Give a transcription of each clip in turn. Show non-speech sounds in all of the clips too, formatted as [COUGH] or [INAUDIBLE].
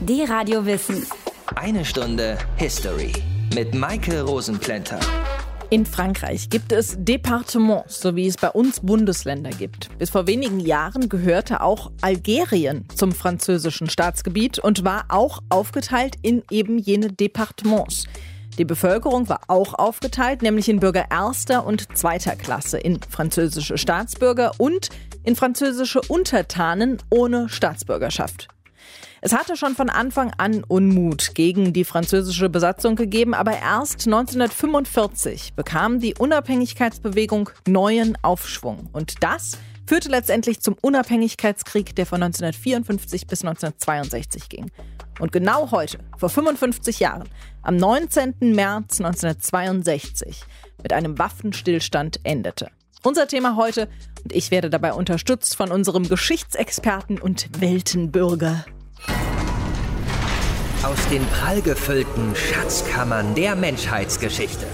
Die Radio Wissen. Eine Stunde History mit Maike Rosenplanter. In Frankreich gibt es Departements, so wie es bei uns Bundesländer gibt. Bis vor wenigen Jahren gehörte auch Algerien zum französischen Staatsgebiet und war auch aufgeteilt in eben jene Departements. Die Bevölkerung war auch aufgeteilt, nämlich in Bürger erster und zweiter Klasse, in französische Staatsbürger und in französische Untertanen ohne Staatsbürgerschaft. Es hatte schon von Anfang an Unmut gegen die französische Besatzung gegeben, aber erst 1945 bekam die Unabhängigkeitsbewegung neuen Aufschwung. Und das führte letztendlich zum Unabhängigkeitskrieg, der von 1954 bis 1962 ging. Und genau heute, vor 55 Jahren, am 19. März 1962, mit einem Waffenstillstand endete. Unser Thema heute und ich werde dabei unterstützt von unserem Geschichtsexperten und Weltenbürger aus den prallgefüllten Schatzkammern der Menschheitsgeschichte.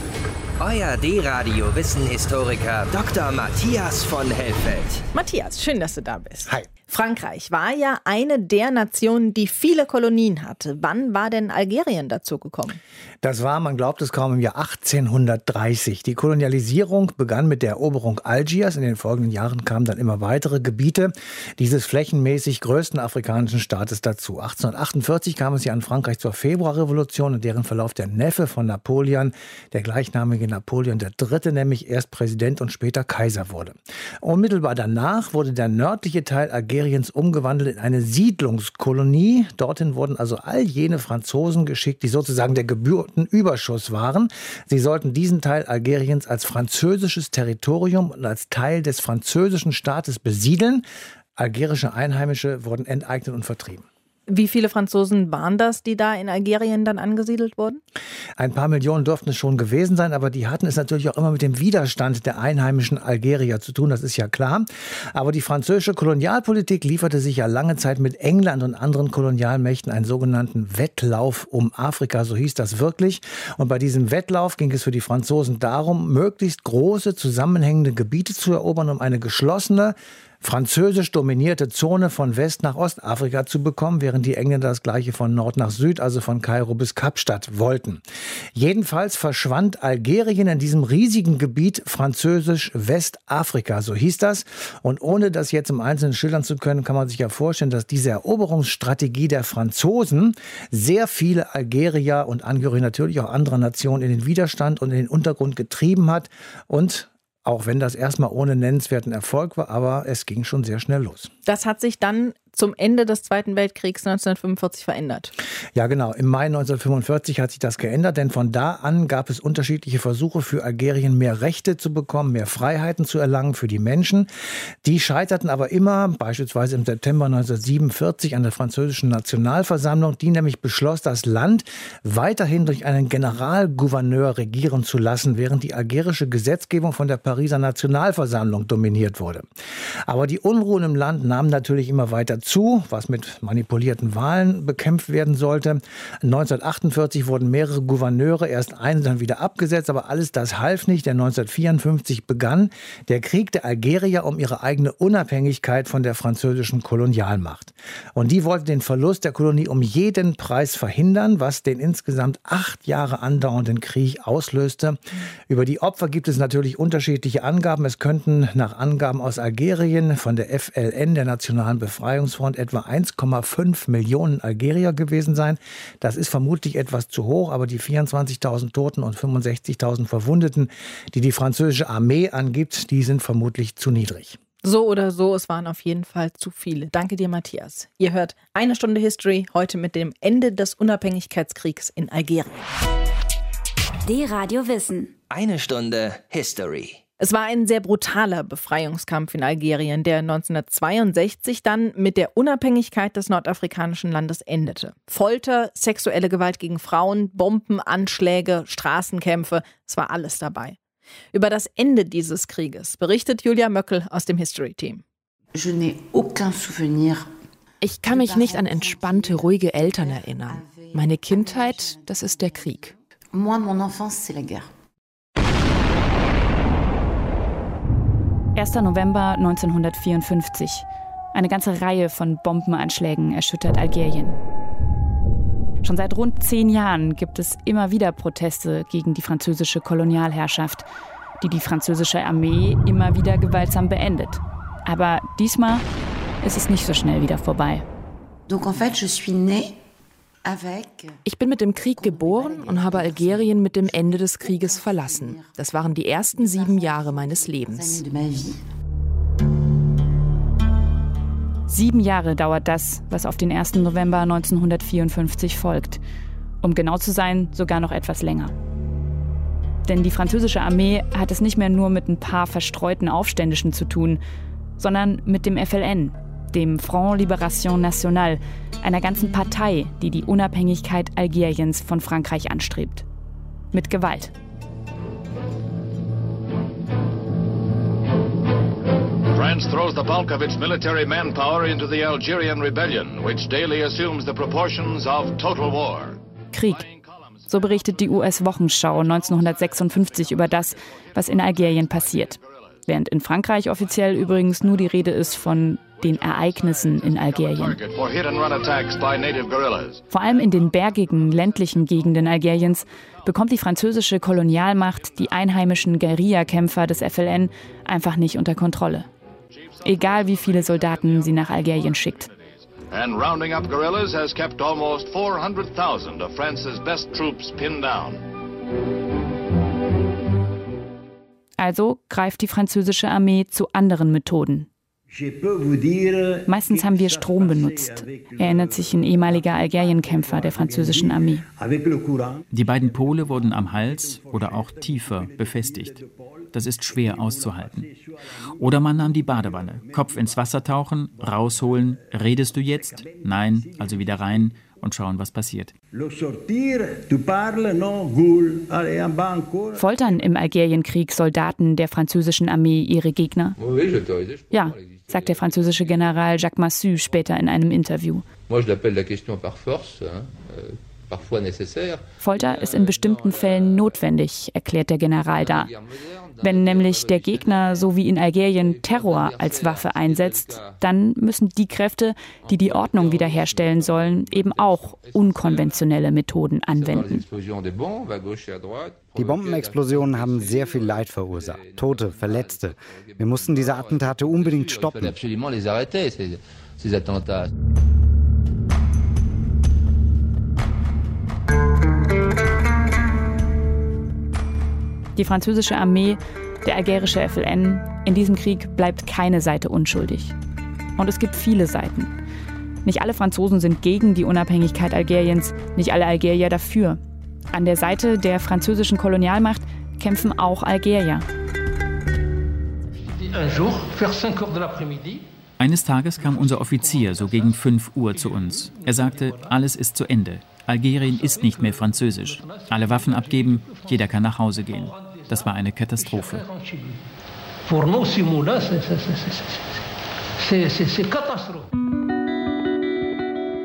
Euer D-Radio Wissenhistoriker Dr. Matthias von Hellfeld. Matthias, schön, dass du da bist. Hi. Frankreich war ja eine der Nationen, die viele Kolonien hatte. Wann war denn Algerien dazu gekommen? Das war, man glaubt es kaum, im Jahr 1830. Die Kolonialisierung begann mit der Eroberung Algiers. In den folgenden Jahren kamen dann immer weitere Gebiete dieses flächenmäßig größten afrikanischen Staates dazu. 1848 kam es ja an Frankreich zur Februarrevolution, in deren Verlauf der Neffe von Napoleon, der gleichnamige Napoleon III., nämlich erst Präsident und später Kaiser wurde. Unmittelbar danach wurde der nördliche Teil Algeriens umgewandelt in eine Siedlungskolonie. Dorthin wurden also all jene Franzosen geschickt, die sozusagen der Geburtenüberschuss waren. Sie sollten diesen Teil Algeriens als französisches Territorium und als Teil des französischen Staates besiedeln. Algerische Einheimische wurden enteignet und vertrieben. Wie viele Franzosen waren das, die da in Algerien dann angesiedelt wurden? Ein paar Millionen durften es schon gewesen sein, aber die hatten es natürlich auch immer mit dem Widerstand der einheimischen Algerier zu tun, das ist ja klar. Aber die französische Kolonialpolitik lieferte sich ja lange Zeit mit England und anderen Kolonialmächten einen sogenannten Wettlauf um Afrika, so hieß das wirklich. Und bei diesem Wettlauf ging es für die Franzosen darum, möglichst große zusammenhängende Gebiete zu erobern, um eine geschlossene, französisch dominierte Zone von West nach Ostafrika zu bekommen, während die Engländer das gleiche von Nord nach Süd, also von Kairo bis Kapstadt wollten. Jedenfalls verschwand Algerien in diesem riesigen Gebiet französisch Westafrika, so hieß das. Und ohne das jetzt im Einzelnen schildern zu können, kann man sich ja vorstellen, dass diese Eroberungsstrategie der Franzosen sehr viele Algerier und Angehörige natürlich auch anderer Nationen in den Widerstand und in den Untergrund getrieben hat und auch wenn das erstmal ohne nennenswerten Erfolg war, aber es ging schon sehr schnell los. Das hat sich dann zum Ende des Zweiten Weltkriegs 1945 verändert. Ja, genau. Im Mai 1945 hat sich das geändert, denn von da an gab es unterschiedliche Versuche für Algerien mehr Rechte zu bekommen, mehr Freiheiten zu erlangen für die Menschen. Die scheiterten aber immer, beispielsweise im September 1947 an der französischen Nationalversammlung, die nämlich beschloss, das Land weiterhin durch einen Generalgouverneur regieren zu lassen, während die algerische Gesetzgebung von der Pariser Nationalversammlung dominiert wurde. Aber die Unruhen im Land nahmen natürlich immer weiter was mit manipulierten Wahlen bekämpft werden sollte. 1948 wurden mehrere Gouverneure, erst eine, dann wieder abgesetzt, aber alles das half nicht, denn 1954 begann der Krieg der Algerier um ihre eigene Unabhängigkeit von der französischen Kolonialmacht. Und die wollte den Verlust der Kolonie um jeden Preis verhindern, was den insgesamt acht Jahre andauernden Krieg auslöste. Über die Opfer gibt es natürlich unterschiedliche Angaben. Es könnten nach Angaben aus Algerien von der FLN, der Nationalen Befreiungs Befreiungsfront etwa 1,5 Millionen Algerier gewesen sein. Das ist vermutlich etwas zu hoch, aber die 24.000 Toten und 65.000 Verwundeten, die die französische Armee angibt, die sind vermutlich zu niedrig. So oder so, es waren auf jeden Fall zu viele. Danke dir, Matthias. Ihr hört eine Stunde History heute mit dem Ende des Unabhängigkeitskriegs in Algerien. Die Radio Wissen. Eine Stunde History. Es war ein sehr brutaler Befreiungskampf in Algerien, der 1962 dann mit der Unabhängigkeit des nordafrikanischen Landes endete. Folter, sexuelle Gewalt gegen Frauen, Bombenanschläge, Straßenkämpfe, es war alles dabei. Über das Ende dieses Krieges berichtet Julia Möckel aus dem History Team. Ich kann mich nicht an entspannte, ruhige Eltern erinnern. Meine Kindheit, das ist der Krieg. Moi, mon enfance, c'est la guerre. 1. November 1954. Eine ganze Reihe von Bombenanschlägen erschüttert Algerien. Schon seit rund zehn Jahren gibt es immer wieder Proteste gegen die französische Kolonialherrschaft, die die französische Armee immer wieder gewaltsam beendet. Aber diesmal ist es nicht so schnell wieder vorbei. Ich bin mit dem Krieg geboren und habe Algerien mit dem Ende des Krieges verlassen. Das waren die ersten sieben Jahre meines Lebens. Sieben Jahre dauert das, was auf den 1. November 1954 folgt. Um genau zu sein, sogar noch etwas länger. Denn die französische Armee hat es nicht mehr nur mit ein paar verstreuten Aufständischen zu tun, sondern mit dem FLN, dem Front Libération Nationale, einer ganzen Partei, die die Unabhängigkeit Algeriens von Frankreich anstrebt. Mit Gewalt. France throws the bulk of its military manpower into the Algerian rebellion, which daily assumes the proportions of total war. Krieg. So berichtet die US-Wochenschau 1956 über das, was in Algerien passiert. Während in Frankreich offiziell übrigens nur die Rede ist von den Ereignissen in Algerien. Vor allem in den bergigen, ländlichen Gegenden Algeriens bekommt die französische Kolonialmacht die einheimischen Guerillakämpfer des FLN einfach nicht unter Kontrolle egal wie viele Soldaten sie nach Algerien schickt. And rounding up guerrillas has kept almost 400,000 of France's best troops pinned down. Also greift die französische Armee zu anderen Methoden. Meistens haben wir Strom benutzt, erinnert sich ein ehemaliger Algerienkämpfer der französischen Armee. Die beiden Pole wurden am Hals oder auch tiefer befestigt. Das ist schwer auszuhalten. Oder man nahm die Badewanne, Kopf ins Wasser tauchen, rausholen, redest du jetzt? Nein, also wieder rein und schauen, was passiert. Foltern im Algerienkrieg Soldaten der französischen Armee ihre Gegner? Ja, sagt der französische General Jacques Massu später in einem Interview. Folter ist in bestimmten Fällen notwendig, erklärt der General da. Wenn nämlich der Gegner, so wie in Algerien, Terror als Waffe einsetzt, dann müssen die Kräfte, die die Ordnung wiederherstellen sollen, eben auch unkonventionelle Methoden anwenden. Die Bombenexplosionen haben sehr viel Leid verursacht. Tote, Verletzte. Wir mussten diese Attentate unbedingt stoppen. Die französische Armee, der algerische FLN, in diesem Krieg bleibt keine Seite unschuldig. Und es gibt viele Seiten. Nicht alle Franzosen sind gegen die Unabhängigkeit Algeriens, nicht alle Algerier dafür. An der Seite der französischen Kolonialmacht kämpfen auch Algerier. Eines Tages kam unser Offizier so gegen 5 Uhr zu uns. Er sagte, alles ist zu Ende. Algerien ist nicht mehr französisch. Alle Waffen abgeben, jeder kann nach Hause gehen. Das war eine Katastrophe.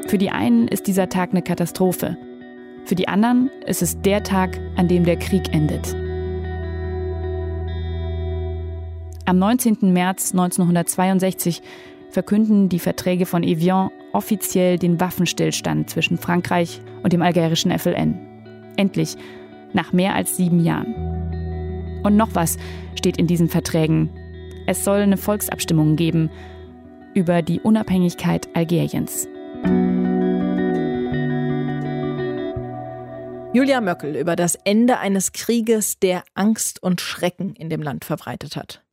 Für die einen ist dieser Tag eine Katastrophe. Für die anderen ist es der Tag, an dem der Krieg endet. Am 19. März 1962 verkünden die Verträge von Evian offiziell den Waffenstillstand zwischen Frankreich und dem algerischen FLN. Endlich, nach mehr als sieben Jahren. Und noch was steht in diesen Verträgen. Es soll eine Volksabstimmung geben über die Unabhängigkeit Algeriens. Julia Möckel über das Ende eines Krieges, der Angst und Schrecken in dem Land verbreitet hat.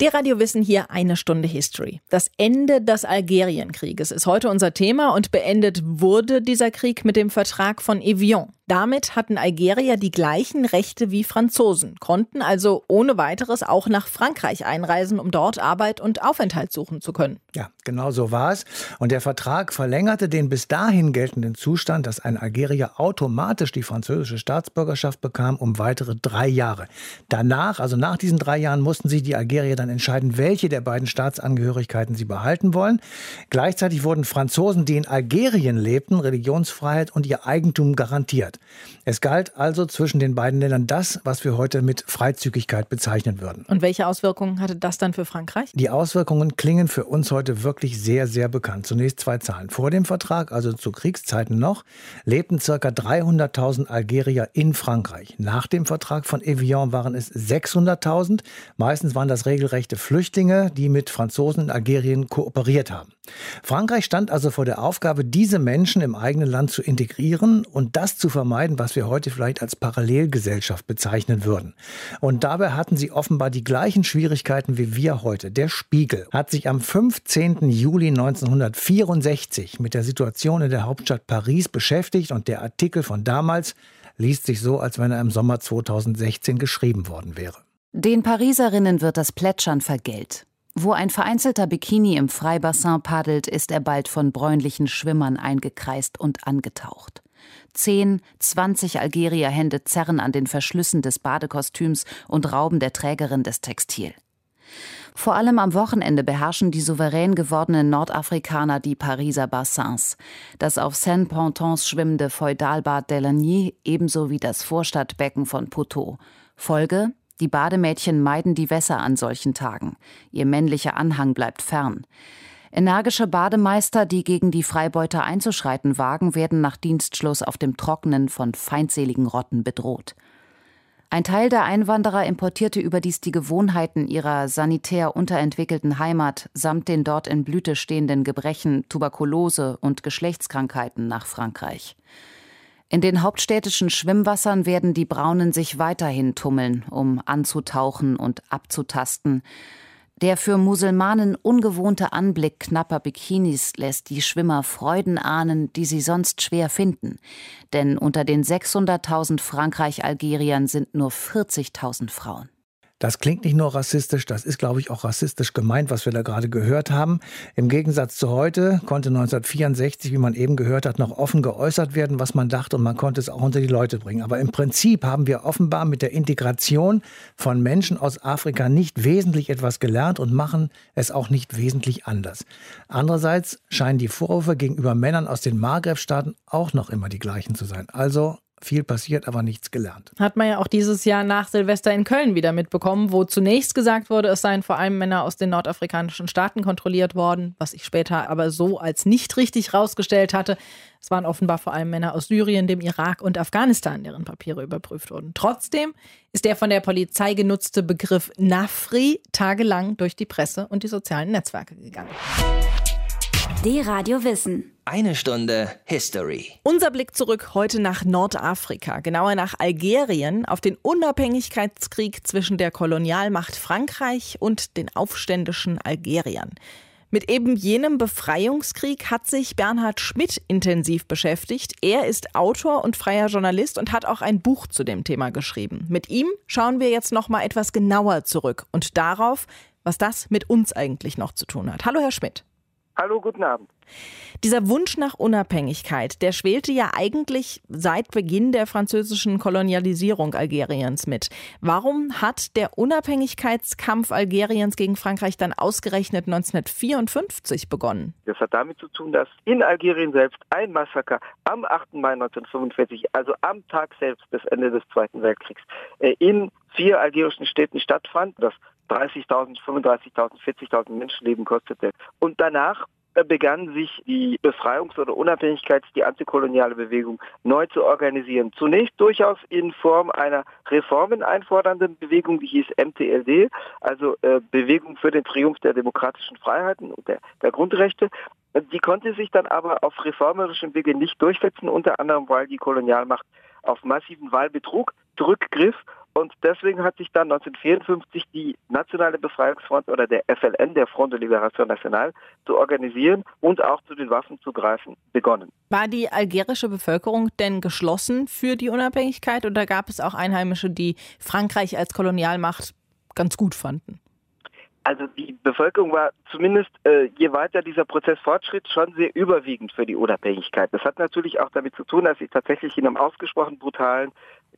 Der Radio Wissen hier eine Stunde History. Das Ende des Algerienkrieges ist heute unser Thema und beendet wurde dieser Krieg mit dem Vertrag von Evian. Damit hatten Algerier die gleichen Rechte wie Franzosen, konnten also ohne weiteres auch nach Frankreich einreisen, um dort Arbeit und Aufenthalt suchen zu können. Ja, genau so war es. Und der Vertrag verlängerte den bis dahin geltenden Zustand, dass ein Algerier automatisch die französische Staatsbürgerschaft bekam, um weitere drei Jahre. Danach, also nach diesen drei Jahren, mussten sich die Algerier dann entscheiden, welche der beiden Staatsangehörigkeiten sie behalten wollen. Gleichzeitig wurden Franzosen, die in Algerien lebten, Religionsfreiheit und ihr Eigentum garantiert. Es galt also zwischen den beiden Ländern das, was wir heute mit Freizügigkeit bezeichnen würden. Und welche Auswirkungen hatte das dann für Frankreich? Die Auswirkungen klingen für uns heute wirklich sehr, sehr bekannt. Zunächst zwei Zahlen. Vor dem Vertrag, also zu Kriegszeiten noch, lebten ca. 300.000 Algerier in Frankreich. Nach dem Vertrag von Evian waren es 600.000. Meistens waren das regelrechte Flüchtlinge, die mit Franzosen in Algerien kooperiert haben. Frankreich stand also vor der Aufgabe, diese Menschen im eigenen Land zu integrieren und das zu vermeiden, was wir heute vielleicht als Parallelgesellschaft bezeichnen würden. Und dabei hatten sie offenbar die gleichen Schwierigkeiten wie wir heute. Der Spiegel hat sich am 15. Juli 1964 mit der Situation in der Hauptstadt Paris beschäftigt und der Artikel von damals liest sich so, als wenn er im Sommer 2016 geschrieben worden wäre. Den Pariserinnen wird das Plätschern vergällt. Wo ein vereinzelter Bikini im Freibassin paddelt, ist er bald von bräunlichen Schwimmern eingekreist und angetaucht. Zehn, zwanzig Algerierhände zerren an den Verschlüssen des Badekostüms und rauben der Trägerin das Textil. Vor allem am Wochenende beherrschen die souverän gewordenen Nordafrikaner die Pariser Bassins. Das auf Seine-Pontons schwimmende Feudalbad Delagny ebenso wie das Vorstadtbecken von Poteau. Folge die Bademädchen meiden die Wässer an solchen Tagen. Ihr männlicher Anhang bleibt fern. Energische Bademeister, die gegen die Freibeuter einzuschreiten wagen, werden nach Dienstschluss auf dem Trockenen von feindseligen Rotten bedroht. Ein Teil der Einwanderer importierte überdies die Gewohnheiten ihrer sanitär unterentwickelten Heimat samt den dort in Blüte stehenden Gebrechen, Tuberkulose und Geschlechtskrankheiten nach Frankreich. In den hauptstädtischen Schwimmwassern werden die Braunen sich weiterhin tummeln, um anzutauchen und abzutasten. Der für Musulmanen ungewohnte Anblick knapper Bikinis lässt die Schwimmer Freuden ahnen, die sie sonst schwer finden. Denn unter den 600.000 Frankreich-Algeriern sind nur 40.000 Frauen. Das klingt nicht nur rassistisch, das ist, glaube ich, auch rassistisch gemeint, was wir da gerade gehört haben. Im Gegensatz zu heute konnte 1964, wie man eben gehört hat, noch offen geäußert werden, was man dachte und man konnte es auch unter die Leute bringen. Aber im Prinzip haben wir offenbar mit der Integration von Menschen aus Afrika nicht wesentlich etwas gelernt und machen es auch nicht wesentlich anders. Andererseits scheinen die Vorwürfe gegenüber Männern aus den Maghreb-Staaten auch noch immer die gleichen zu sein. Also viel passiert, aber nichts gelernt. Hat man ja auch dieses Jahr nach Silvester in Köln wieder mitbekommen, wo zunächst gesagt wurde, es seien vor allem Männer aus den nordafrikanischen Staaten kontrolliert worden, was ich später aber so als nicht richtig rausgestellt hatte. Es waren offenbar vor allem Männer aus Syrien, dem Irak und Afghanistan, deren Papiere überprüft wurden. Trotzdem ist der von der Polizei genutzte Begriff Nafri tagelang durch die Presse und die sozialen Netzwerke gegangen. Die Radio Wissen. Eine Stunde History. Unser Blick zurück heute nach Nordafrika, genauer nach Algerien, auf den Unabhängigkeitskrieg zwischen der Kolonialmacht Frankreich und den aufständischen Algeriern. Mit eben jenem Befreiungskrieg hat sich Bernhard Schmidt intensiv beschäftigt. Er ist Autor und freier Journalist und hat auch ein Buch zu dem Thema geschrieben. Mit ihm schauen wir jetzt noch mal etwas genauer zurück und darauf, was das mit uns eigentlich noch zu tun hat. Hallo Herr Schmidt. Hallo, guten Abend. Dieser Wunsch nach Unabhängigkeit, der schwelte ja eigentlich seit Beginn der französischen Kolonialisierung Algeriens mit. Warum hat der Unabhängigkeitskampf Algeriens gegen Frankreich dann ausgerechnet 1954 begonnen? Das hat damit zu tun, dass in Algerien selbst ein Massaker am 8. Mai 1945, also am Tag selbst des Ende des Zweiten Weltkriegs, äh, in vier algerischen Städten stattfand. Das 30.000, 35.000, 40.000 Menschenleben kostete. Und danach äh, begann sich die Befreiungs- oder Unabhängigkeits-, die antikoloniale Bewegung neu zu organisieren. Zunächst durchaus in Form einer Reformen einfordernden Bewegung, die hieß MTLD, also äh, Bewegung für den Triumph der demokratischen Freiheiten und der, der Grundrechte. Die konnte sich dann aber auf reformerischem Wege nicht durchsetzen, unter anderem weil die Kolonialmacht auf massiven Wahlbetrug zurückgriff und deswegen hat sich dann 1954 die Nationale Befreiungsfront oder der FLN, der Front de Libération Nationale, zu organisieren und auch zu den Waffen zu greifen begonnen. War die algerische Bevölkerung denn geschlossen für die Unabhängigkeit oder gab es auch Einheimische, die Frankreich als Kolonialmacht ganz gut fanden? Also die Bevölkerung war zumindest, äh, je weiter dieser Prozess fortschritt, schon sehr überwiegend für die Unabhängigkeit. Das hat natürlich auch damit zu tun, dass sie tatsächlich in einem ausgesprochen brutalen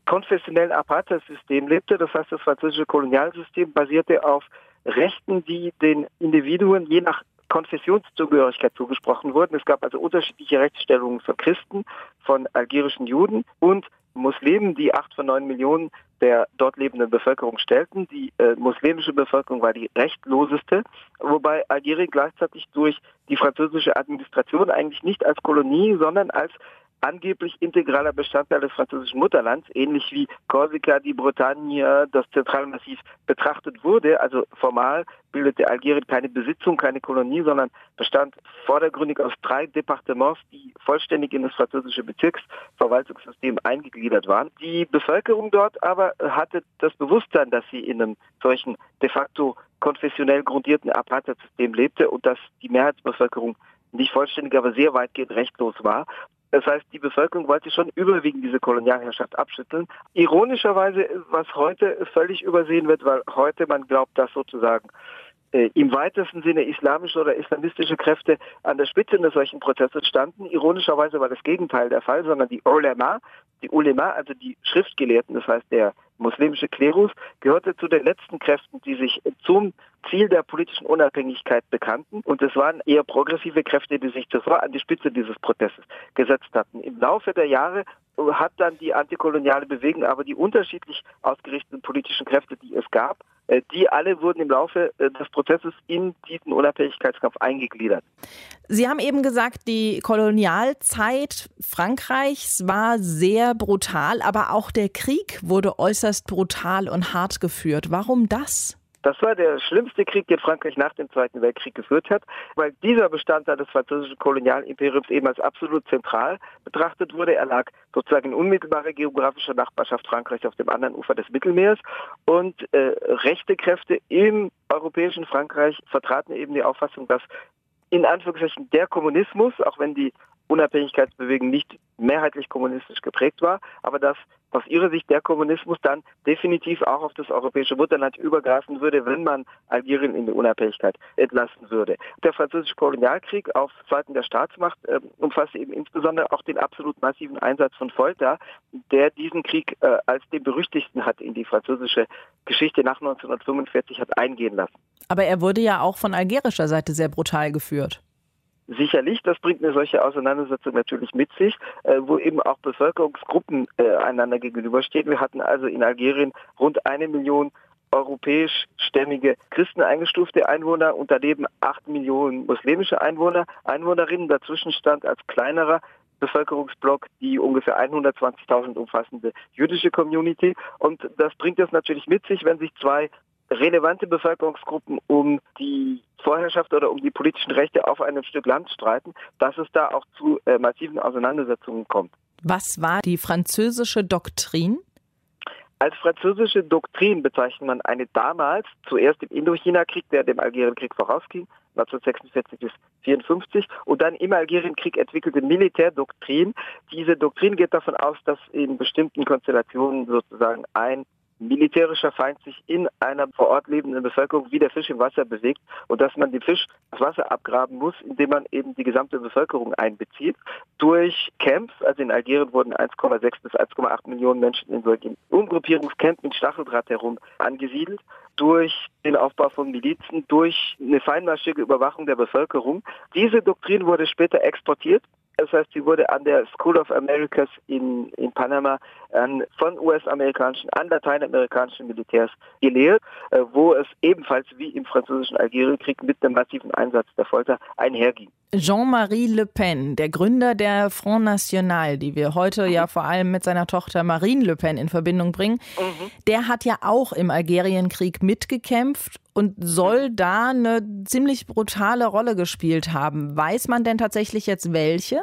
konfessionellen Apartheid-System lebte. Das heißt, das französische Kolonialsystem basierte auf Rechten, die den Individuen je nach Konfessionszugehörigkeit zugesprochen wurden. Es gab also unterschiedliche Rechtsstellungen für Christen, von algerischen Juden und Muslimen, die acht von neun Millionen der dort lebenden Bevölkerung stellten. Die äh, muslimische Bevölkerung war die rechtloseste, wobei Algerien gleichzeitig durch die französische Administration eigentlich nicht als Kolonie, sondern als angeblich integraler Bestandteil des französischen Mutterlands, ähnlich wie Korsika, die Bretagne, das Zentralmassiv betrachtet wurde. Also formal bildete Algerien keine Besitzung, keine Kolonie, sondern bestand vordergründig aus drei Departements, die vollständig in das französische Bezirksverwaltungssystem eingegliedert waren. Die Bevölkerung dort aber hatte das Bewusstsein, dass sie in einem solchen de facto konfessionell grundierten Apartheidssystem lebte und dass die Mehrheitsbevölkerung nicht vollständig, aber sehr weitgehend rechtlos war. Das heißt, die Bevölkerung wollte schon überwiegend diese Kolonialherrschaft abschütteln. Ironischerweise, was heute völlig übersehen wird, weil heute man glaubt, dass sozusagen äh, im weitesten Sinne islamische oder islamistische Kräfte an der Spitze eines solchen Prozesses standen. Ironischerweise war das Gegenteil der Fall, sondern die Ulema, die Ulema, also die Schriftgelehrten, das heißt der muslimische Klerus, gehörte zu den letzten Kräften, die sich zum Ziel der politischen Unabhängigkeit bekannten. Und es waren eher progressive Kräfte, die sich zuvor an die Spitze dieses Protestes gesetzt hatten. Im Laufe der Jahre hat dann die antikoloniale Bewegung aber die unterschiedlich ausgerichteten politischen Kräfte, die es gab, äh, die alle wurden im Laufe äh, des Prozesses in diesen Unabhängigkeitskampf eingegliedert. Sie haben eben gesagt, die Kolonialzeit Frankreichs war sehr brutal, aber auch der Krieg wurde äußerst brutal und hart geführt. Warum das? Das war der schlimmste Krieg, den Frankreich nach dem Zweiten Weltkrieg geführt hat, weil dieser Bestandteil des französischen Kolonialimperiums eben als absolut zentral betrachtet wurde. Er lag sozusagen in unmittelbarer geografischer Nachbarschaft Frankreichs auf dem anderen Ufer des Mittelmeers und äh, rechte Kräfte im europäischen Frankreich vertraten eben die Auffassung, dass in Anführungszeichen der Kommunismus, auch wenn die Unabhängigkeitsbewegung nicht mehrheitlich kommunistisch geprägt war, aber dass aus ihrer Sicht der Kommunismus dann definitiv auch auf das europäische Mutterland übergreifen würde, wenn man Algerien in die Unabhängigkeit entlassen würde. Der französische Kolonialkrieg auf Seiten der Staatsmacht äh, umfasste eben insbesondere auch den absolut massiven Einsatz von Folter, der diesen Krieg äh, als den berüchtigsten hat in die französische Geschichte nach 1945 hat eingehen lassen. Aber er wurde ja auch von algerischer Seite sehr brutal geführt. Sicherlich, das bringt eine solche Auseinandersetzung natürlich mit sich, äh, wo eben auch Bevölkerungsgruppen äh, einander gegenüberstehen. Wir hatten also in Algerien rund eine Million europäischstämmige Christen eingestufte Einwohner und daneben acht Millionen muslimische Einwohner, Einwohnerinnen. Dazwischen stand als kleinerer Bevölkerungsblock die ungefähr 120.000 umfassende jüdische Community. Und das bringt es natürlich mit sich, wenn sich zwei relevante Bevölkerungsgruppen um die Vorherrschaft oder um die politischen Rechte auf einem Stück Land streiten, dass es da auch zu äh, massiven Auseinandersetzungen kommt. Was war die französisische Doktrin? Als französische Doktrin bezeichnet man eine damals, zuerst im Indochina-Krieg, der dem Algerienkrieg vorausging, 1946 bis 1954, und dann im Algerienkrieg entwickelte Militärdoktrin. Diese Doktrin geht davon aus, dass in bestimmten Konstellationen sozusagen ein militärischer Feind sich in einer vor Ort lebenden Bevölkerung wie der Fisch im Wasser bewegt und dass man den Fisch das Wasser abgraben muss, indem man eben die gesamte Bevölkerung einbezieht. Durch Camps, also in Algerien wurden 1,6 bis 1,8 Millionen Menschen in solchen Umgruppierungscamps mit Stacheldraht herum angesiedelt, durch den Aufbau von Milizen, durch eine feinmaschige Überwachung der Bevölkerung. Diese Doktrin wurde später exportiert das heißt, sie wurde an der School of Americas in, in Panama an, von US-amerikanischen, an lateinamerikanischen Militärs gelehrt, äh, wo es ebenfalls wie im französischen Algerienkrieg mit dem massiven Einsatz der Folter einherging. Jean-Marie Le Pen, der Gründer der Front National, die wir heute ja vor allem mit seiner Tochter Marine Le Pen in Verbindung bringen, mhm. der hat ja auch im Algerienkrieg mitgekämpft und soll da eine ziemlich brutale Rolle gespielt haben. Weiß man denn tatsächlich jetzt welche?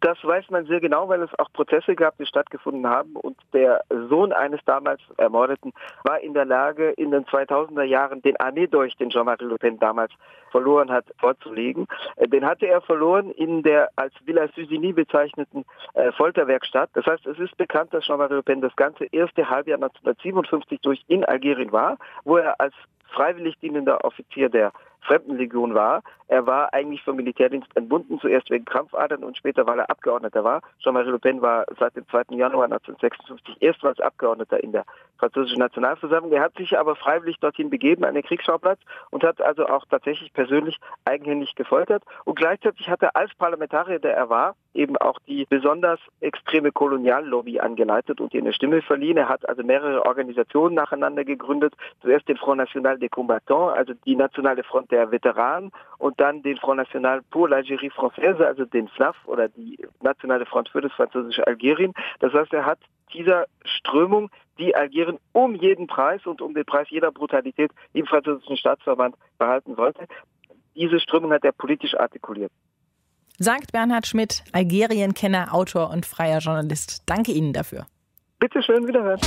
Das weiß man sehr genau, weil es auch Prozesse gab, die stattgefunden haben. Und der Sohn eines damals Ermordeten war in der Lage, in den 2000er Jahren den Armeedolch, den Jean-Marie Le Pen damals verloren hat, vorzulegen. Äh, den hatte er verloren in der als Villa Susini bezeichneten äh, Folterwerkstatt. Das heißt, es ist bekannt, dass Jean-Marie Le Pen das ganze erste Halbjahr 1957 durch in Algerien war, wo er als freiwillig dienender Offizier der Fremdenlegion war. Er war eigentlich vom Militärdienst entbunden, zuerst wegen Krampfadern und später, weil er Abgeordneter war. Jean-Marie Le Pen war seit dem 2. Januar 1956 erstmals Abgeordneter in der französischen Nationalversammlung. Er hat sich aber freiwillig dorthin begeben, an den Kriegsschauplatz, und hat also auch tatsächlich persönlich eigenhändig gefoltert. Und gleichzeitig hat er als Parlamentarier, der er war, eben auch die besonders extreme Koloniallobby angeleitet und ihr eine Stimme verliehen. Er hat also mehrere Organisationen nacheinander gegründet. Zuerst den Front National des Combattants, also die Nationale Front der Veteranen, und dann den Front National pour l'Algérie Française, also den FNAF oder die Nationale Front für das französische Algerien. Das heißt, er hat dieser Strömung, die Algerien um jeden Preis und um den Preis jeder Brutalität im französischen Staatsverband behalten wollte, diese Strömung hat er politisch artikuliert. Sagt Bernhard Schmidt, Algerien-Kenner, Autor und freier Journalist. Danke Ihnen dafür. Bitte schön, wiederhören.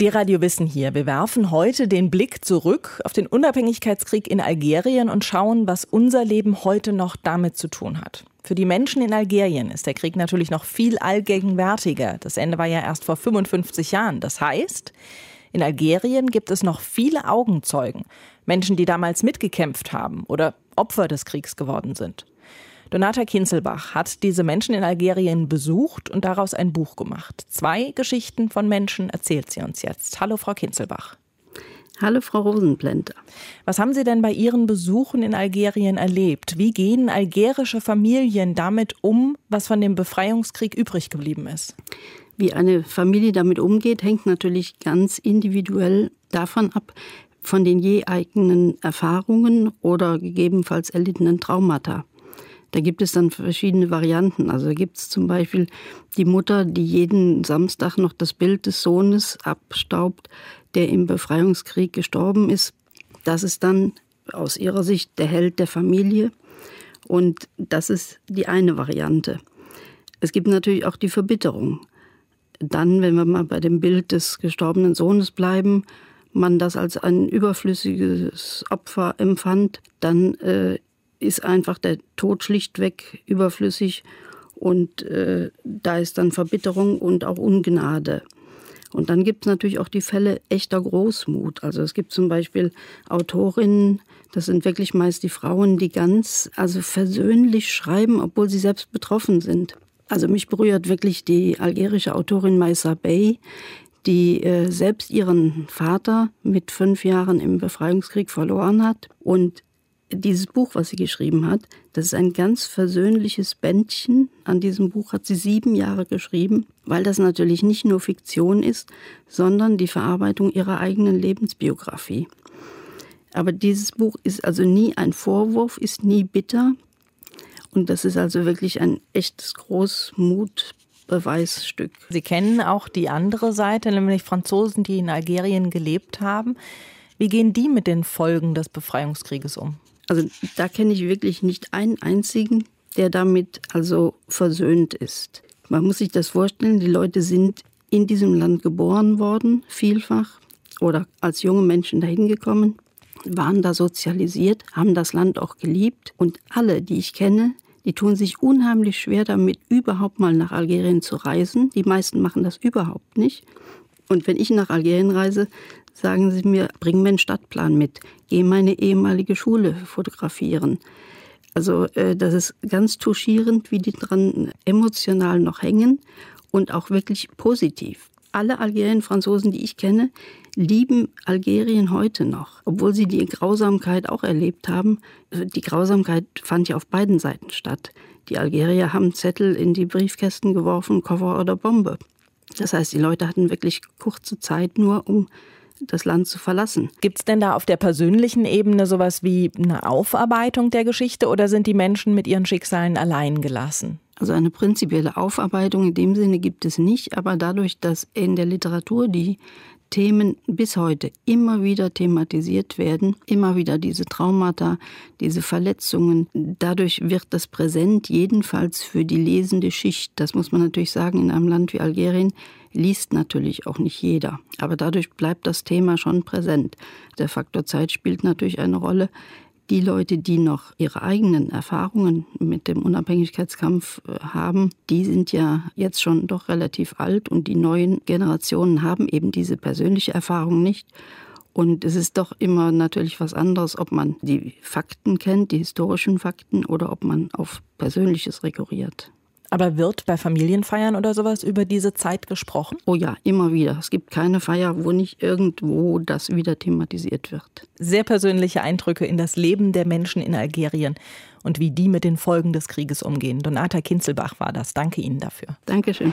Die Radio Wissen hier. Wir werfen heute den Blick zurück auf den Unabhängigkeitskrieg in Algerien und schauen, was unser Leben heute noch damit zu tun hat. Für die Menschen in Algerien ist der Krieg natürlich noch viel allgegenwärtiger. Das Ende war ja erst vor 55 Jahren. Das heißt, in Algerien gibt es noch viele Augenzeugen, Menschen, die damals mitgekämpft haben oder Opfer des Kriegs geworden sind. Donata Kinzelbach hat diese Menschen in Algerien besucht und daraus ein Buch gemacht. Zwei Geschichten von Menschen erzählt sie uns jetzt. Hallo, Frau Kinzelbach. Hallo, Frau Rosenblender. Was haben Sie denn bei Ihren Besuchen in Algerien erlebt? Wie gehen algerische Familien damit um, was von dem Befreiungskrieg übrig geblieben ist? Wie eine Familie damit umgeht, hängt natürlich ganz individuell davon ab, von den je eigenen Erfahrungen oder gegebenenfalls erlittenen Traumata. Da gibt es dann verschiedene Varianten. Also gibt es zum Beispiel die Mutter, die jeden Samstag noch das Bild des Sohnes abstaubt, der im Befreiungskrieg gestorben ist. Das ist dann aus ihrer Sicht der Held der Familie. Und das ist die eine Variante. Es gibt natürlich auch die Verbitterung. Dann, wenn wir mal bei dem Bild des gestorbenen Sohnes bleiben, man das als ein überflüssiges Opfer empfand, dann äh, ist einfach der Tod schlichtweg überflüssig und äh, da ist dann Verbitterung und auch Ungnade. Und dann gibt es natürlich auch die Fälle echter Großmut. Also es gibt zum Beispiel Autorinnen, das sind wirklich meist die Frauen, die ganz also versöhnlich schreiben, obwohl sie selbst betroffen sind. Also mich berührt wirklich die algerische Autorin Maisa Bey, die äh, selbst ihren Vater mit fünf Jahren im Befreiungskrieg verloren hat und dieses Buch, was sie geschrieben hat, das ist ein ganz versöhnliches Bändchen. An diesem Buch hat sie sieben Jahre geschrieben, weil das natürlich nicht nur Fiktion ist, sondern die Verarbeitung ihrer eigenen Lebensbiografie. Aber dieses Buch ist also nie ein Vorwurf, ist nie bitter. Und das ist also wirklich ein echtes Großmutbeweisstück. Sie kennen auch die andere Seite, nämlich Franzosen, die in Algerien gelebt haben. Wie gehen die mit den Folgen des Befreiungskrieges um? Also da kenne ich wirklich nicht einen einzigen, der damit also versöhnt ist. Man muss sich das vorstellen, die Leute sind in diesem Land geboren worden, vielfach, oder als junge Menschen dahin gekommen, waren da sozialisiert, haben das Land auch geliebt. Und alle, die ich kenne, die tun sich unheimlich schwer damit, überhaupt mal nach Algerien zu reisen. Die meisten machen das überhaupt nicht. Und wenn ich nach Algerien reise, sagen sie mir, bring mir einen Stadtplan mit, geh meine ehemalige Schule fotografieren. Also äh, das ist ganz touchierend, wie die dran emotional noch hängen und auch wirklich positiv. Alle Algerien-Franzosen, die ich kenne, lieben Algerien heute noch, obwohl sie die Grausamkeit auch erlebt haben. Die Grausamkeit fand ja auf beiden Seiten statt. Die Algerier haben Zettel in die Briefkästen geworfen, Koffer oder Bombe. Das heißt, die Leute hatten wirklich kurze Zeit nur, um das Land zu verlassen. Gibt es denn da auf der persönlichen Ebene sowas wie eine Aufarbeitung der Geschichte oder sind die Menschen mit ihren Schicksalen allein gelassen? Also eine prinzipielle Aufarbeitung in dem Sinne gibt es nicht, aber dadurch, dass in der Literatur die Themen bis heute immer wieder thematisiert werden, immer wieder diese Traumata, diese Verletzungen. Dadurch wird das präsent, jedenfalls für die lesende Schicht. Das muss man natürlich sagen, in einem Land wie Algerien liest natürlich auch nicht jeder. Aber dadurch bleibt das Thema schon präsent. Der Faktor Zeit spielt natürlich eine Rolle. Die Leute, die noch ihre eigenen Erfahrungen mit dem Unabhängigkeitskampf äh, haben, die sind ja jetzt schon doch relativ alt und die neuen Generationen haben eben diese persönliche Erfahrung nicht. Und es ist doch immer natürlich was anderes, ob man die Fakten kennt, die historischen Fakten, oder ob man auf Persönliches rekurriert. Aber wird bei Familienfeiern oder sowas über diese Zeit gesprochen? Oh ja, immer wieder. Es gibt keine Feier, wo nicht irgendwo das wieder thematisiert wird. Sehr persönliche Eindrücke in das Leben der Menschen in Algerien und wie die mit den Folgen des Krieges umgehen. Donata Kinzelbach war das. Danke Ihnen dafür. Dankeschön.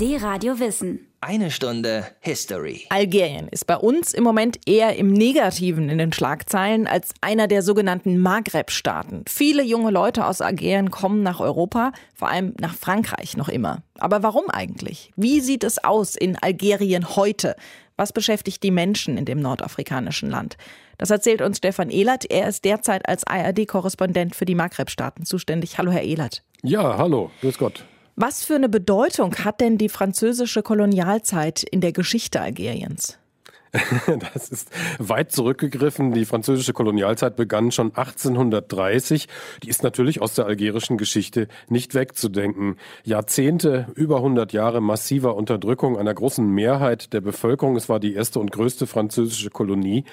Die Radio Wissen. Eine Stunde History. Algerien ist bei uns im Moment eher im Negativen in den Schlagzeilen als einer der sogenannten Maghreb-Staaten. Viele junge Leute aus Algerien kommen nach Europa, vor allem nach Frankreich noch immer. Aber warum eigentlich? Wie sieht es aus in Algerien heute? Was beschäftigt die Menschen in dem nordafrikanischen Land? Das erzählt uns Stefan Ehlert. Er ist derzeit als ARD-Korrespondent für die Maghreb-Staaten zuständig. Hallo, Herr Ehlert. Ja, hallo, grüß Gott. Was für eine Bedeutung hat denn die französische Kolonialzeit in der Geschichte Algeriens? [LAUGHS] Das ist weit zurückgegriffen. Die französische Kolonialzeit begann schon 1830. Die ist natürlich aus der algerischen Geschichte nicht wegzudenken. Jahrzehnte, über 100 Jahre massiver Unterdrückung einer großen Mehrheit der Bevölkerung. Es war die erste und größte französische Kolonie.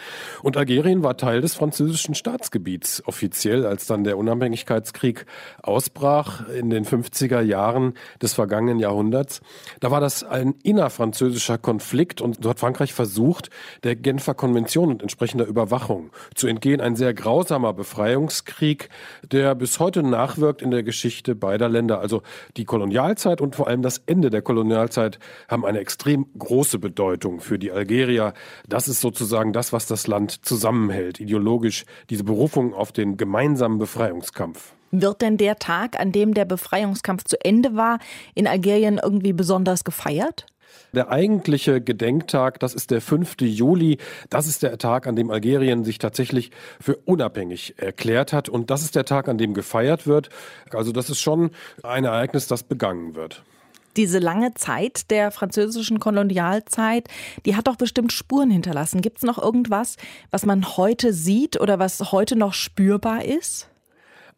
Und Algerien war Teil des französischen Staatsgebiets. Offiziell, als dann der Unabhängigkeitskrieg ausbrach in den 50er Jahren des vergangenen Jahrhunderts. Da war das ein innerfranzösischer Konflikt und hat Frankreich versucht, der Genfer Konvention und entsprechender Überwachung zu entgehen. Ein sehr grausamer Befreiungskrieg, der bis heute nachwirkt in der Geschichte beider Länder. Also die Kolonialzeit und vor allem das Ende der Kolonialzeit haben eine extrem große Bedeutung für die Algerier. Das ist sozusagen das, was das Land zusammenhält, ideologisch, diese Berufung auf den gemeinsamen Befreiungskampf. Wird denn der Tag, an dem der Befreiungskampf zu Ende war, in Algerien irgendwie besonders gefeiert? Der eigentliche Gedenktag, das ist der 5. Juli. Das ist der Tag, an dem Algerien sich tatsächlich für unabhängig erklärt hat. Und das ist der Tag, an dem gefeiert wird. Also das ist schon ein Ereignis, das begangen wird diese lange Zeit der französischen Kolonialzeit, die hat doch bestimmt Spuren hinterlassen. Gibt es noch irgendwas, was man heute sieht oder was heute noch spürbar ist?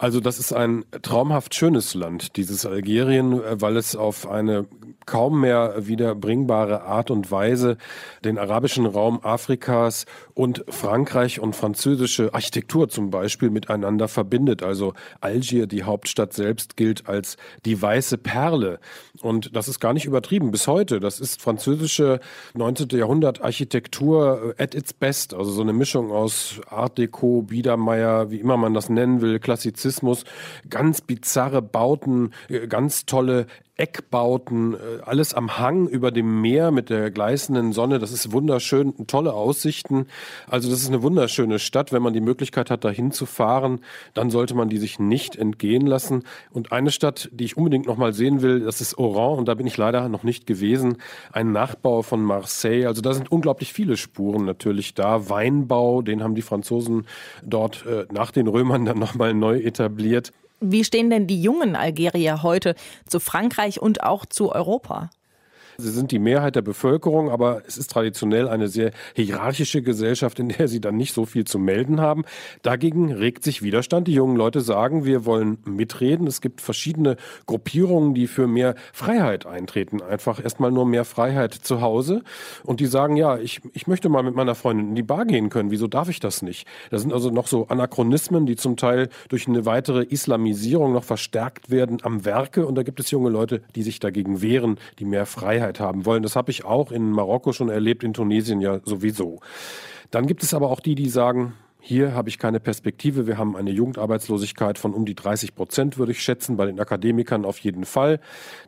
Also das ist ein traumhaft schönes Land, dieses Algerien, weil es auf eine kaum mehr wiederbringbare Art und Weise den arabischen Raum Afrikas und Frankreich und französische Architektur zum Beispiel miteinander verbindet. Also Algier, die Hauptstadt selbst, gilt als die weiße Perle. Und das ist gar nicht übertrieben bis heute. Das ist französische 19. Jahrhundert Architektur at its best. Also so eine Mischung aus Art Deco, Biedermeier, wie immer man das nennen will, Klassizismus, ganz bizarre Bauten, ganz tolle Eckbauten, äh, alles am Hang über dem Meer mit der gleißenden Sonne. Das ist wunderschön, tolle Aussichten. Also das ist eine wunderschöne Stadt. Wenn man die Möglichkeit hat, dahin zu fahren, dann sollte man die sich nicht entgehen lassen. Und eine Stadt, die ich unbedingt noch mal sehen will, das ist Oran. Und da bin ich leider noch nicht gewesen. Ein Nachbau von Marseille. Also da sind unglaublich viele Spuren natürlich da. Weinbau, den haben die Franzosen dort äh, nach den Römern dann noch mal neu etabliert. Wie stehen denn die jungen Algerier heute zu Frankreich und auch zu Europa? Sie sind die Mehrheit der Bevölkerung, aber es ist traditionell eine sehr hierarchische Gesellschaft, in der sie dann nicht so viel zu melden haben. Dagegen regt sich Widerstand. Die jungen Leute sagen, wir wollen mitreden. Es gibt verschiedene Gruppierungen, die für mehr Freiheit eintreten. Einfach erstmal nur mehr Freiheit zu Hause. Und die sagen, ja, ich, ich möchte mal mit meiner Freundin in die Bar gehen können. Wieso darf ich das nicht? Das sind also noch so Anachronismen, die zum Teil durch eine weitere Islamisierung noch verstärkt werden am Werke. Und da gibt es junge Leute, die sich dagegen wehren, die mehr Freiheit Freiheit haben wollen. Das habe ich auch in Marokko schon erlebt, in Tunesien ja sowieso. Dann gibt es aber auch die, die sagen, hier habe ich keine Perspektive. Wir haben eine Jugendarbeitslosigkeit von um die 30 Prozent, würde ich schätzen, bei den Akademikern auf jeden Fall.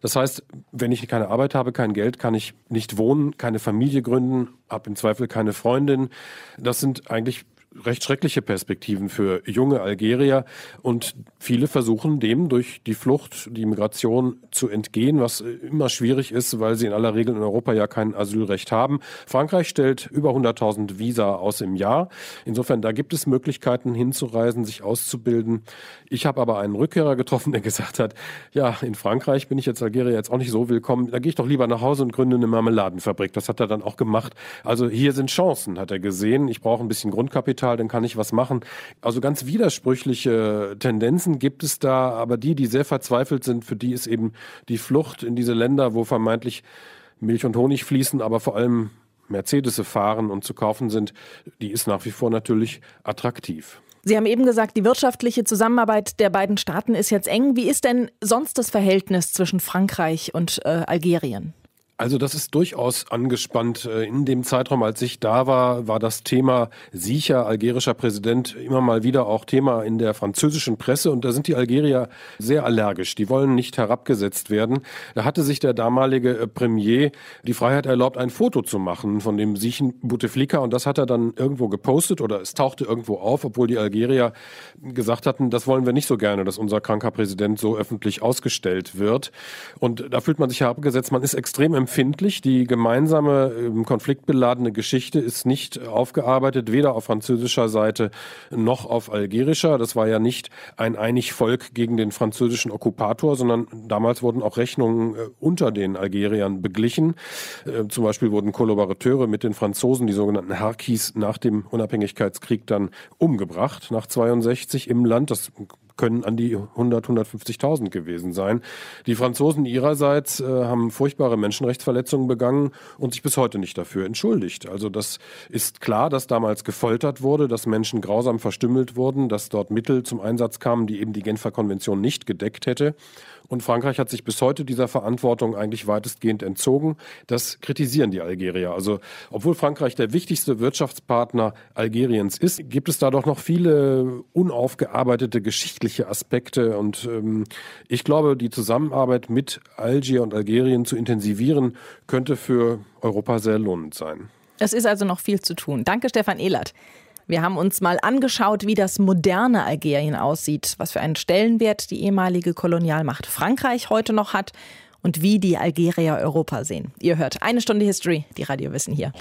Das heißt, wenn ich keine Arbeit habe, kein Geld, kann ich nicht wohnen, keine Familie gründen, habe im Zweifel keine Freundin. Das sind eigentlich recht schreckliche Perspektiven für junge Algerier und viele versuchen dem durch die Flucht, die Migration zu entgehen, was immer schwierig ist, weil sie in aller Regel in Europa ja kein Asylrecht haben. Frankreich stellt über 100.000 Visa aus im Jahr. Insofern, da gibt es Möglichkeiten hinzureisen, sich auszubilden. Ich habe aber einen Rückkehrer getroffen, der [LAUGHS] gesagt hat, ja, in Frankreich bin ich jetzt Algerier jetzt auch nicht so willkommen. Da gehe ich doch lieber nach Hause und gründe eine Marmeladenfabrik. Das hat er dann auch gemacht. Also hier sind Chancen, hat er gesehen. Ich brauche ein bisschen Grundkapital Kapital, dann kann ich was machen. Also ganz widersprüchliche Tendenzen gibt es da, aber die, die sehr verzweifelt sind, für die ist eben die Flucht in diese Länder, wo vermeintlich Milch und Honig fließen, aber vor allem Mercedes fahren und zu kaufen sind, die ist nach wie vor natürlich attraktiv. Sie haben eben gesagt, die wirtschaftliche Zusammenarbeit der beiden Staaten ist jetzt eng. Wie ist denn sonst das Verhältnis zwischen Frankreich und äh, Algerien? Also das ist durchaus angespannt. Äh, in dem Zeitraum, als ich da war, war das Thema sicher algerischer Präsident immer mal wieder auch Thema in der französischen Presse. Und da sind die Algerier sehr allergisch. Die wollen nicht herabgesetzt werden. Da hatte sich der damalige äh, Premier die Freiheit erlaubt, ein Foto zu machen von dem Siechen Bouteflika. Und das hat er dann irgendwo gepostet oder es tauchte irgendwo auf, obwohl die Algerier gesagt hatten, das wollen wir nicht so gerne, dass unser kranker Präsident so öffentlich ausgestellt wird. Und da fühlt man sich herabgesetzt. Man ist extrem empfindlich empfindlich. Die gemeinsame ähm, konfliktbeladene Geschichte ist nicht aufgearbeitet, weder auf französischer Seite noch auf algerischer. Das war ja nicht ein einig Volk gegen den französischen Okkupator, sondern damals wurden auch Rechnungen äh, unter den Algeriern beglichen. Äh, zum Beispiel wurden Kollaborateure mit den Franzosen, die sogenannten Harkis, nach dem Unabhängigkeitskrieg dann umgebracht, nach 62 im Land. Das können an die 100, 150.000 gewesen sein. Die Franzosen ihrerseits äh, haben furchtbare Menschenrechtsverletzungen begangen und sich bis heute nicht dafür entschuldigt. Also das ist klar, dass damals gefoltert wurde, dass Menschen grausam verstümmelt wurden, dass dort Mittel zum Einsatz kamen, die eben die Genfer Konvention nicht gedeckt hätte. Und Frankreich hat sich bis heute dieser Verantwortung eigentlich weitestgehend entzogen. Das kritisieren die Algerier. Also obwohl Frankreich der wichtigste Wirtschaftspartner Algeriens ist, gibt es da doch noch viele unaufgearbeitete geschichtliche Aspekte. Und ähm, ich glaube, die Zusammenarbeit mit Algier und Algerien zu intensivieren, könnte für Europa sehr lohnend sein. Es ist also noch viel zu tun. Danke, Stefan Ehlert. Wir haben uns mal angeschaut, wie das moderne Algerien aussieht, was für einen Stellenwert die ehemalige Kolonialmacht Frankreich heute noch hat und wie die Algerier Europa sehen. Ihr hört eine Stunde History, die Radiowissen hier.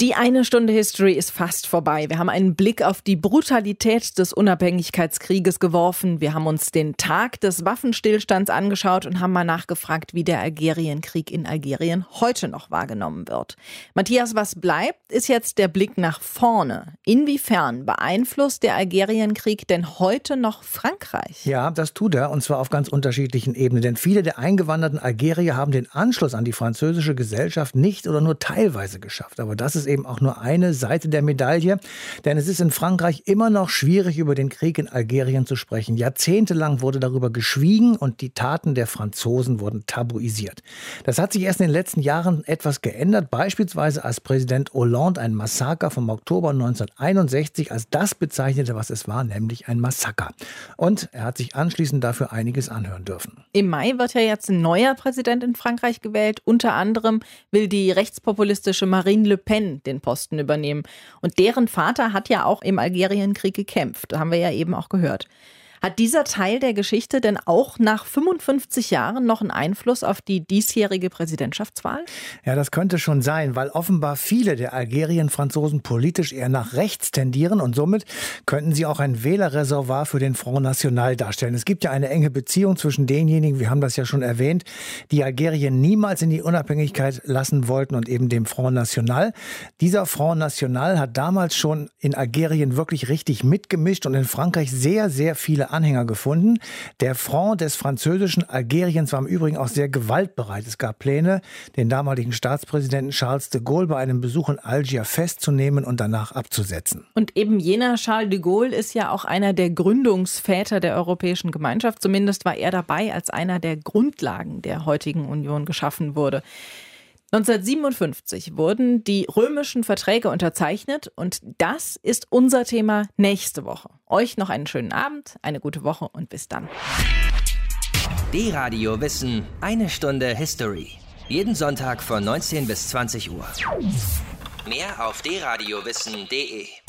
Die eine Stunde History ist fast vorbei. Wir haben einen Blick auf die Brutalität des Unabhängigkeitskrieges geworfen. Wir haben uns den Tag des Waffenstillstands angeschaut und haben mal nachgefragt, wie der Algerienkrieg in Algerien heute noch wahrgenommen wird. Matthias, was bleibt, ist jetzt der Blick nach vorne. Inwiefern beeinflusst der Algerienkrieg denn heute noch Frankreich? Ja, das tut er und zwar auf ganz unterschiedlichen Ebenen. Denn viele der eingewanderten Algerier haben den Anschluss an die französische Gesellschaft nicht oder nur teilweise geschafft. Aber das ist ist eben auch nur eine Seite der Medaille, denn es ist in Frankreich immer noch schwierig, über den Krieg in Algerien zu sprechen. Jahrzehntelang wurde darüber geschwiegen und die Taten der Franzosen wurden tabuisiert. Das hat sich erst in den letzten Jahren etwas geändert, beispielsweise als Präsident Hollande ein Massaker vom Oktober 1961 als das bezeichnete, was es war, nämlich ein Massaker. Und er hat sich anschließend dafür einiges anhören dürfen. Im Mai wird ja jetzt ein neuer Präsident in Frankreich gewählt. Unter anderem will die rechtspopulistische Marine Le Pen den Posten übernehmen. Und deren Vater hat ja auch im Algerienkrieg gekämpft. Haben wir ja eben auch gehört. Hat dieser Teil der Geschichte denn auch nach 55 Jahren noch einen Einfluss auf die diesjährige Präsidentschaftswahl? Ja, das könnte schon sein, weil offenbar viele der Algerien-Franzosen politisch eher nach rechts tendieren und somit könnten sie auch ein Wählerreservoir für den Front National darstellen. Es gibt ja eine enge Beziehung zwischen denjenigen, wir haben das ja schon erwähnt, die Algerien niemals in die Unabhängigkeit lassen wollten und eben dem Front National. Dieser Front National hat damals schon in Algerien wirklich richtig mitgemischt und in Frankreich sehr, sehr viele Anhänger gefunden. Der Front des französischen Algeriens war im Übrigen auch sehr gewaltbereit. Es gab Pläne, den damaligen Staatspräsidenten Charles de Gaulle bei einem Besuch in Algier festzunehmen und danach abzusetzen. Und eben jener Charles de Gaulle ist ja auch einer der Gründungsväter der Europäischen Gemeinschaft. Zumindest war er dabei, als einer der Grundlagen der heutigen Union geschaffen wurde. 1957 wurden die römischen Verträge unterzeichnet und das ist unser Thema nächste Woche. Euch noch einen schönen Abend, eine gute Woche und bis dann. D-Radio Wissen, eine Stunde History. Jeden Sonntag von 19 bis 20 Uhr. Mehr auf dradiowissen.de